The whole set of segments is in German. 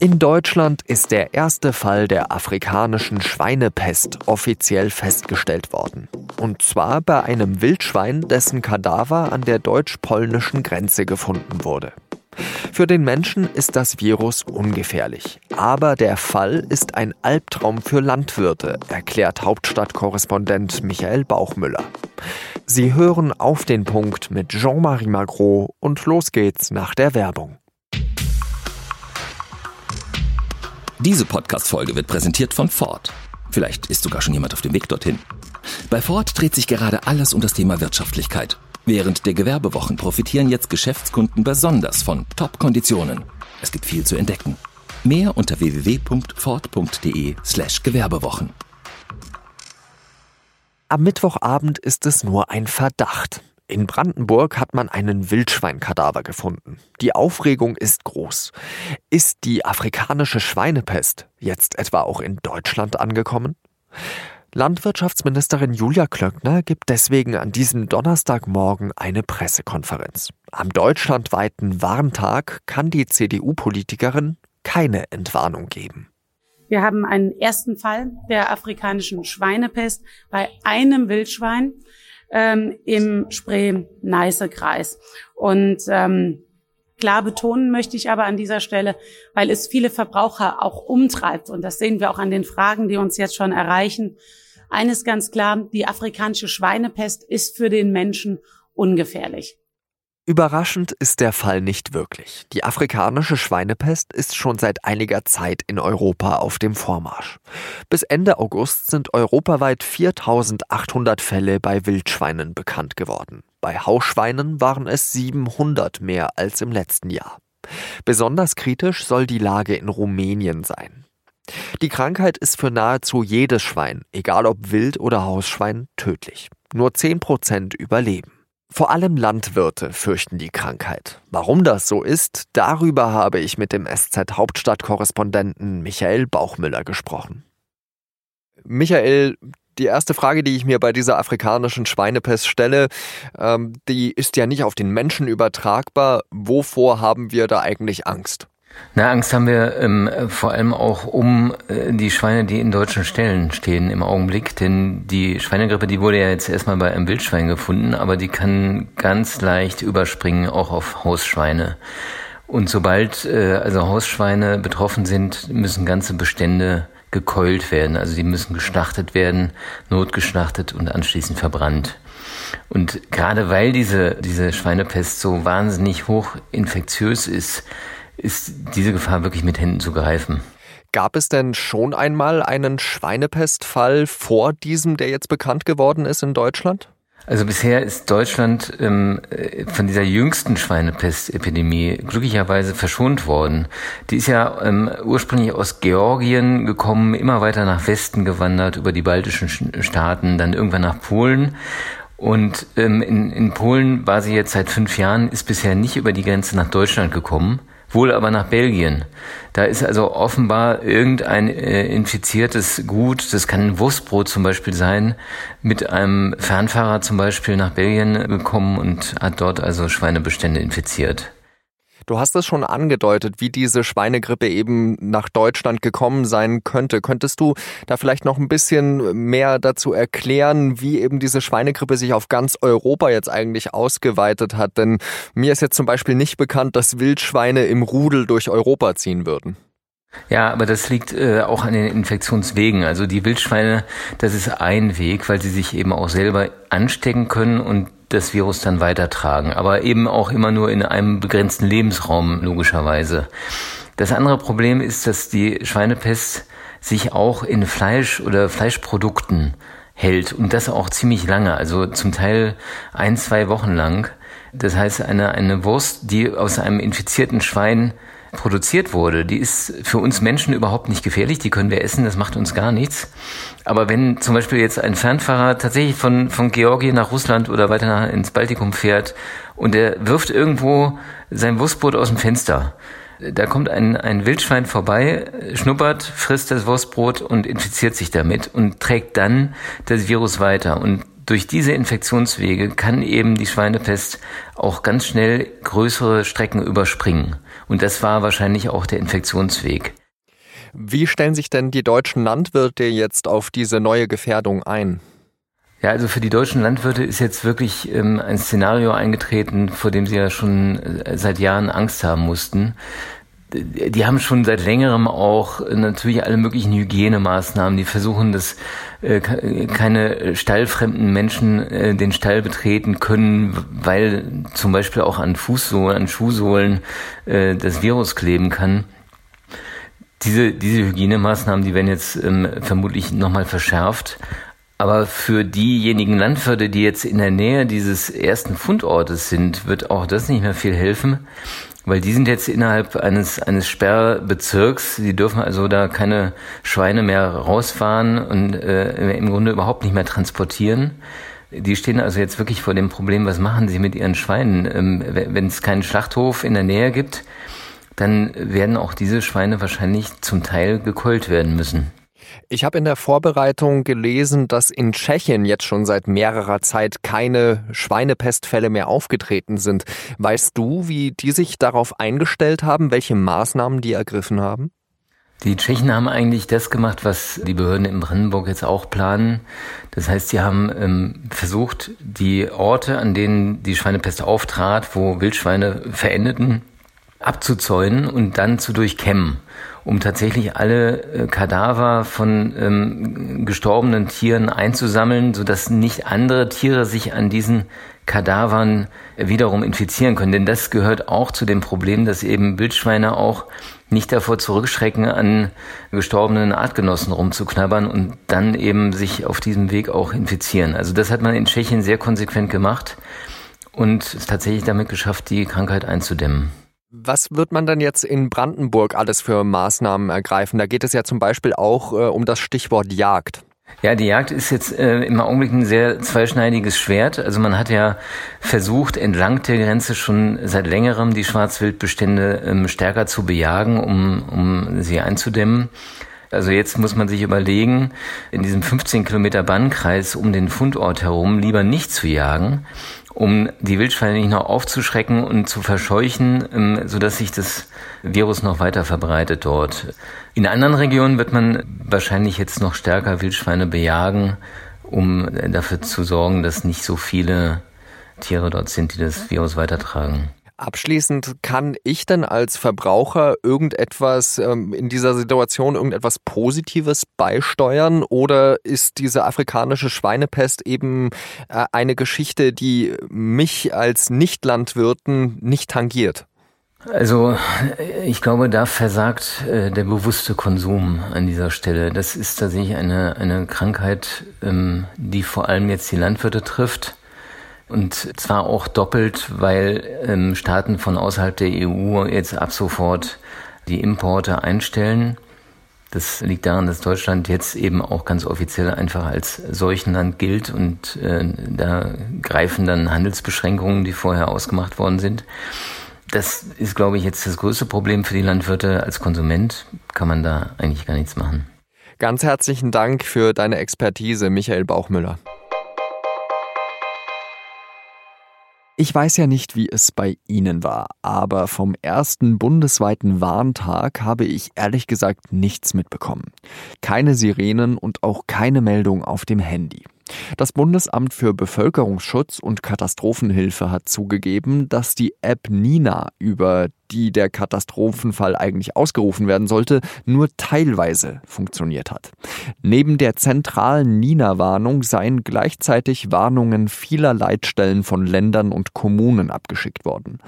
In Deutschland ist der erste Fall der afrikanischen Schweinepest offiziell festgestellt worden. Und zwar bei einem Wildschwein, dessen Kadaver an der deutsch-polnischen Grenze gefunden wurde. Für den Menschen ist das Virus ungefährlich. Aber der Fall ist ein Albtraum für Landwirte, erklärt Hauptstadtkorrespondent Michael Bauchmüller. Sie hören auf den Punkt mit Jean-Marie Magro und los geht's nach der Werbung. Diese Podcast-Folge wird präsentiert von Ford. Vielleicht ist sogar schon jemand auf dem Weg dorthin. Bei Ford dreht sich gerade alles um das Thema Wirtschaftlichkeit. Während der Gewerbewochen profitieren jetzt Geschäftskunden besonders von Top-Konditionen. Es gibt viel zu entdecken. Mehr unter www.ford.de/slash Gewerbewochen. Am Mittwochabend ist es nur ein Verdacht. In Brandenburg hat man einen Wildschweinkadaver gefunden. Die Aufregung ist groß. Ist die afrikanische Schweinepest jetzt etwa auch in Deutschland angekommen? Landwirtschaftsministerin Julia Klöckner gibt deswegen an diesem Donnerstagmorgen eine Pressekonferenz. Am deutschlandweiten Warntag kann die CDU-Politikerin keine Entwarnung geben. Wir haben einen ersten Fall der afrikanischen Schweinepest bei einem Wildschwein ähm, im Spree-Neiße-Kreis. Und ähm, klar betonen möchte ich aber an dieser Stelle, weil es viele Verbraucher auch umtreibt, und das sehen wir auch an den Fragen, die uns jetzt schon erreichen, eines ganz klar, die afrikanische Schweinepest ist für den Menschen ungefährlich. Überraschend ist der Fall nicht wirklich. Die afrikanische Schweinepest ist schon seit einiger Zeit in Europa auf dem Vormarsch. Bis Ende August sind europaweit 4800 Fälle bei Wildschweinen bekannt geworden. Bei Hausschweinen waren es 700 mehr als im letzten Jahr. Besonders kritisch soll die Lage in Rumänien sein. Die Krankheit ist für nahezu jedes Schwein, egal ob Wild oder Hausschwein, tödlich. Nur 10 Prozent überleben. Vor allem Landwirte fürchten die Krankheit. Warum das so ist, darüber habe ich mit dem SZ Hauptstadtkorrespondenten Michael Bauchmüller gesprochen. Michael, die erste Frage, die ich mir bei dieser afrikanischen Schweinepest stelle, ähm, die ist ja nicht auf den Menschen übertragbar. Wovor haben wir da eigentlich Angst? Na, Angst haben wir ähm, vor allem auch um äh, die Schweine, die in deutschen Ställen stehen im Augenblick. Denn die Schweinegrippe, die wurde ja jetzt erstmal bei einem Wildschwein gefunden, aber die kann ganz leicht überspringen, auch auf Hausschweine. Und sobald äh, also Hausschweine betroffen sind, müssen ganze Bestände gekeult werden. Also die müssen geschlachtet werden, notgeschlachtet und anschließend verbrannt. Und gerade weil diese, diese Schweinepest so wahnsinnig hoch infektiös ist, ist diese Gefahr wirklich mit Händen zu greifen. Gab es denn schon einmal einen Schweinepestfall vor diesem, der jetzt bekannt geworden ist in Deutschland? Also bisher ist Deutschland ähm, von dieser jüngsten Schweinepestepidemie glücklicherweise verschont worden. Die ist ja ähm, ursprünglich aus Georgien gekommen, immer weiter nach Westen gewandert, über die baltischen Staaten, dann irgendwann nach Polen. Und ähm, in, in Polen war sie jetzt seit fünf Jahren, ist bisher nicht über die Grenze nach Deutschland gekommen wohl aber nach Belgien. Da ist also offenbar irgendein äh, infiziertes Gut, das kann ein Wurstbrot zum Beispiel sein, mit einem Fernfahrer zum Beispiel nach Belgien gekommen und hat dort also Schweinebestände infiziert. Du hast es schon angedeutet, wie diese Schweinegrippe eben nach Deutschland gekommen sein könnte. Könntest du da vielleicht noch ein bisschen mehr dazu erklären, wie eben diese Schweinegrippe sich auf ganz Europa jetzt eigentlich ausgeweitet hat? Denn mir ist jetzt zum Beispiel nicht bekannt, dass Wildschweine im Rudel durch Europa ziehen würden. Ja, aber das liegt äh, auch an den Infektionswegen. Also die Wildschweine, das ist ein Weg, weil sie sich eben auch selber anstecken können und das Virus dann weitertragen. Aber eben auch immer nur in einem begrenzten Lebensraum, logischerweise. Das andere Problem ist, dass die Schweinepest sich auch in Fleisch oder Fleischprodukten hält und das auch ziemlich lange, also zum Teil ein, zwei Wochen lang. Das heißt, eine, eine Wurst, die aus einem infizierten Schwein produziert wurde, die ist für uns Menschen überhaupt nicht gefährlich, die können wir essen, das macht uns gar nichts. Aber wenn zum Beispiel jetzt ein Fernfahrer tatsächlich von, von Georgien nach Russland oder weiter nach, ins Baltikum fährt und er wirft irgendwo sein Wurstbrot aus dem Fenster, da kommt ein, ein Wildschwein vorbei, schnuppert, frisst das Wurstbrot und infiziert sich damit und trägt dann das Virus weiter. Und durch diese Infektionswege kann eben die Schweinepest auch ganz schnell größere Strecken überspringen. Und das war wahrscheinlich auch der Infektionsweg. Wie stellen sich denn die deutschen Landwirte jetzt auf diese neue Gefährdung ein? Ja, also für die deutschen Landwirte ist jetzt wirklich ähm, ein Szenario eingetreten, vor dem sie ja schon äh, seit Jahren Angst haben mussten die haben schon seit längerem auch natürlich alle möglichen Hygienemaßnahmen. Die versuchen, dass äh, keine stallfremden Menschen äh, den Stall betreten können, weil zum Beispiel auch an Fußsohlen, an Schuhsohlen äh, das Virus kleben kann. Diese, diese Hygienemaßnahmen, die werden jetzt ähm, vermutlich nochmal verschärft. Aber für diejenigen Landwirte, die jetzt in der Nähe dieses ersten Fundortes sind, wird auch das nicht mehr viel helfen. Weil die sind jetzt innerhalb eines, eines Sperrbezirks, die dürfen also da keine Schweine mehr rausfahren und äh, im Grunde überhaupt nicht mehr transportieren. Die stehen also jetzt wirklich vor dem Problem, was machen sie mit ihren Schweinen? Ähm, Wenn es keinen Schlachthof in der Nähe gibt, dann werden auch diese Schweine wahrscheinlich zum Teil gekeult werden müssen. Ich habe in der Vorbereitung gelesen, dass in Tschechien jetzt schon seit mehrerer Zeit keine Schweinepestfälle mehr aufgetreten sind. Weißt du, wie die sich darauf eingestellt haben, welche Maßnahmen die ergriffen haben? Die Tschechen haben eigentlich das gemacht, was die Behörden in Brandenburg jetzt auch planen. Das heißt, sie haben ähm, versucht, die Orte, an denen die Schweinepest auftrat, wo Wildschweine verendeten, abzuzäunen und dann zu durchkämmen um tatsächlich alle äh, Kadaver von ähm, gestorbenen Tieren einzusammeln, sodass nicht andere Tiere sich an diesen Kadavern wiederum infizieren können. Denn das gehört auch zu dem Problem, dass eben Wildschweine auch nicht davor zurückschrecken, an gestorbenen Artgenossen rumzuknabbern und dann eben sich auf diesem Weg auch infizieren. Also das hat man in Tschechien sehr konsequent gemacht und es tatsächlich damit geschafft, die Krankheit einzudämmen. Was wird man dann jetzt in Brandenburg alles für Maßnahmen ergreifen? Da geht es ja zum Beispiel auch äh, um das Stichwort Jagd. Ja, die Jagd ist jetzt äh, im Augenblick ein sehr zweischneidiges Schwert. Also man hat ja versucht, entlang der Grenze schon seit längerem die Schwarzwildbestände ähm, stärker zu bejagen, um, um sie einzudämmen. Also jetzt muss man sich überlegen, in diesem 15 Kilometer Bannkreis um den Fundort herum lieber nicht zu jagen, um die Wildschweine nicht noch aufzuschrecken und zu verscheuchen, ähm, sodass sich das Virus noch weiter verbreitet dort. In anderen Regionen wird man wahrscheinlich jetzt noch stärker Wildschweine bejagen, um dafür zu sorgen, dass nicht so viele Tiere dort sind, die das Virus weitertragen. Abschließend, kann ich denn als Verbraucher irgendetwas ähm, in dieser Situation, irgendetwas Positives beisteuern oder ist diese afrikanische Schweinepest eben äh, eine Geschichte, die mich als Nichtlandwirten nicht tangiert? Also ich glaube, da versagt äh, der bewusste Konsum an dieser Stelle. Das ist tatsächlich eine, eine Krankheit, ähm, die vor allem jetzt die Landwirte trifft und zwar auch doppelt, weil ähm, Staaten von außerhalb der EU jetzt ab sofort die Importe einstellen. Das liegt daran, dass Deutschland jetzt eben auch ganz offiziell einfach als Seuchenland gilt und äh, da greifen dann Handelsbeschränkungen, die vorher ausgemacht worden sind. Das ist, glaube ich, jetzt das größte Problem für die Landwirte. Als Konsument kann man da eigentlich gar nichts machen. Ganz herzlichen Dank für deine Expertise, Michael Bauchmüller. Ich weiß ja nicht, wie es bei Ihnen war, aber vom ersten bundesweiten Warntag habe ich ehrlich gesagt nichts mitbekommen. Keine Sirenen und auch keine Meldung auf dem Handy. Das Bundesamt für Bevölkerungsschutz und Katastrophenhilfe hat zugegeben, dass die App Nina, über die der Katastrophenfall eigentlich ausgerufen werden sollte, nur teilweise funktioniert hat. Neben der zentralen Nina-Warnung seien gleichzeitig Warnungen vieler Leitstellen von Ländern und Kommunen abgeschickt worden.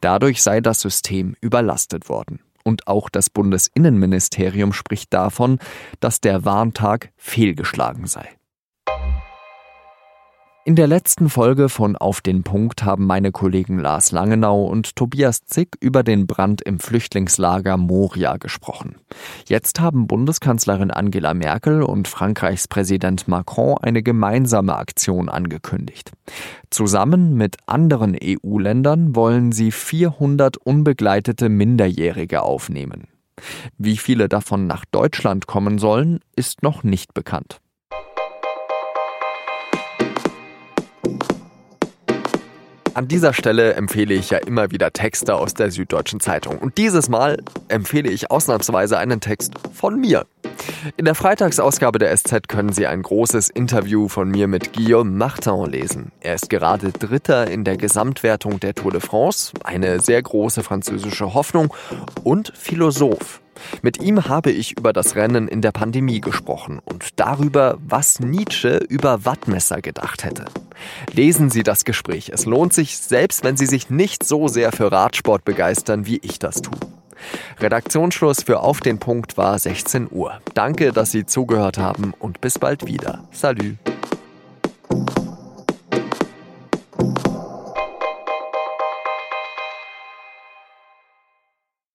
Dadurch sei das System überlastet worden. Und auch das Bundesinnenministerium spricht davon, dass der Warntag fehlgeschlagen sei. In der letzten Folge von Auf den Punkt haben meine Kollegen Lars Langenau und Tobias Zick über den Brand im Flüchtlingslager Moria gesprochen. Jetzt haben Bundeskanzlerin Angela Merkel und Frankreichs Präsident Macron eine gemeinsame Aktion angekündigt. Zusammen mit anderen EU-Ländern wollen sie 400 unbegleitete Minderjährige aufnehmen. Wie viele davon nach Deutschland kommen sollen, ist noch nicht bekannt. An dieser Stelle empfehle ich ja immer wieder Texte aus der Süddeutschen Zeitung. Und dieses Mal empfehle ich ausnahmsweise einen Text von mir. In der Freitagsausgabe der SZ können Sie ein großes Interview von mir mit Guillaume Martin lesen. Er ist gerade Dritter in der Gesamtwertung der Tour de France, eine sehr große französische Hoffnung und Philosoph. Mit ihm habe ich über das Rennen in der Pandemie gesprochen und darüber, was Nietzsche über Wattmesser gedacht hätte. Lesen Sie das Gespräch. Es lohnt sich, selbst wenn Sie sich nicht so sehr für Radsport begeistern, wie ich das tue. Redaktionsschluss für Auf den Punkt war 16 Uhr. Danke, dass Sie zugehört haben und bis bald wieder. Salü.